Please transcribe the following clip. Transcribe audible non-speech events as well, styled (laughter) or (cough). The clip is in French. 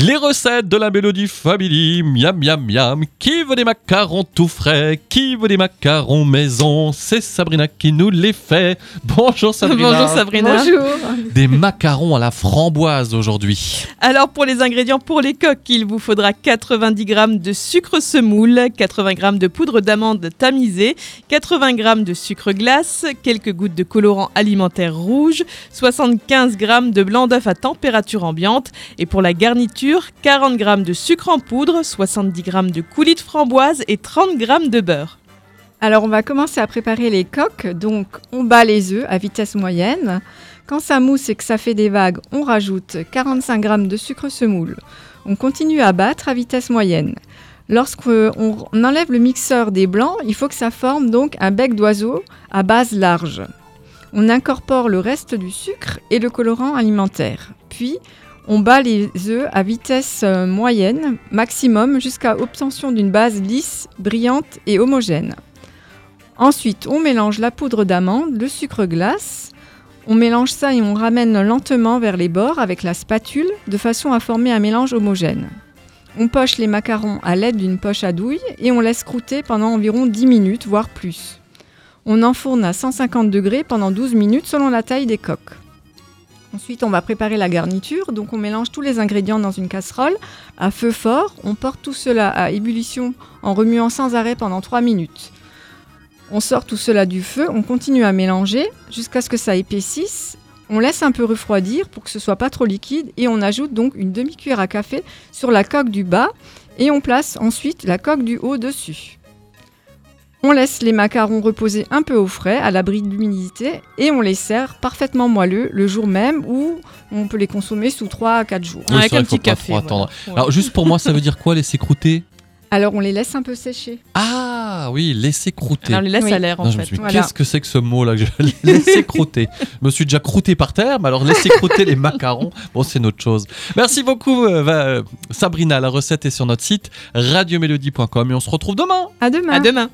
Les recettes de la Mélodie Family, miam miam miam. Qui veut des macarons tout frais? Qui veut des macarons maison? C'est Sabrina qui nous les fait. Bonjour (laughs) Sabrina. Bonjour Sabrina. Bonjour. Des macarons à la framboise aujourd'hui. Alors pour les ingrédients pour les coques, il vous faudra 90 g de sucre semoule, 80 g de poudre d'amande tamisée, 80 g de sucre glace, quelques gouttes de colorant alimentaire rouge, 75 g de blanc d'œuf à température ambiante et pour la garniture, 40 g de sucre en poudre, 70 g de coulis de framboise et 30 g de beurre. Alors on va commencer à préparer les coques. Donc on bat les œufs à vitesse moyenne. Quand ça mousse et que ça fait des vagues, on rajoute 45 g de sucre semoule. On continue à battre à vitesse moyenne. Lorsqu'on enlève le mixeur des blancs, il faut que ça forme donc un bec d'oiseau à base large. On incorpore le reste du sucre et le colorant alimentaire. Puis, on bat les œufs à vitesse euh, moyenne, maximum, jusqu'à obtention d'une base lisse, brillante et homogène. Ensuite, on mélange la poudre d'amande, le sucre glace. On mélange ça et on ramène lentement vers les bords avec la spatule de façon à former un mélange homogène. On poche les macarons à l'aide d'une poche à douille et on laisse croûter pendant environ 10 minutes, voire plus. On enfourne à 150 degrés pendant 12 minutes selon la taille des coques. Ensuite, on va préparer la garniture. Donc, on mélange tous les ingrédients dans une casserole à feu fort. On porte tout cela à ébullition en remuant sans arrêt pendant 3 minutes. On sort tout cela du feu, on continue à mélanger jusqu'à ce que ça épaississe. On laisse un peu refroidir pour que ce soit pas trop liquide et on ajoute donc une demi-cuillère à café sur la coque du bas et on place ensuite la coque du haut dessus. On laisse les macarons reposer un peu au frais, à l'abri de l'humidité, et on les sert parfaitement moelleux le jour même ou on peut les consommer sous 3 à 4 jours. Oui, Avec un petit pas café, trop attendre. voilà. Alors juste pour moi, ça veut dire quoi laisser croûter (laughs) Alors on les laisse un peu sécher. Ah oui, laisser croûter. Alors les laisse Oui. à l'air en Non, fait. Voilà. qu'est-ce que c'est que ce mot-là que je laisser (laughs) croûter Je me suis déjà croûté par terre, mais alors laisser croûter les macarons, bon, c'est une autre chose. Merci beaucoup, euh, va- Sabrina. La recette est sur notre site radiomélodie.com et on se retrouve demain. À demain. À demain.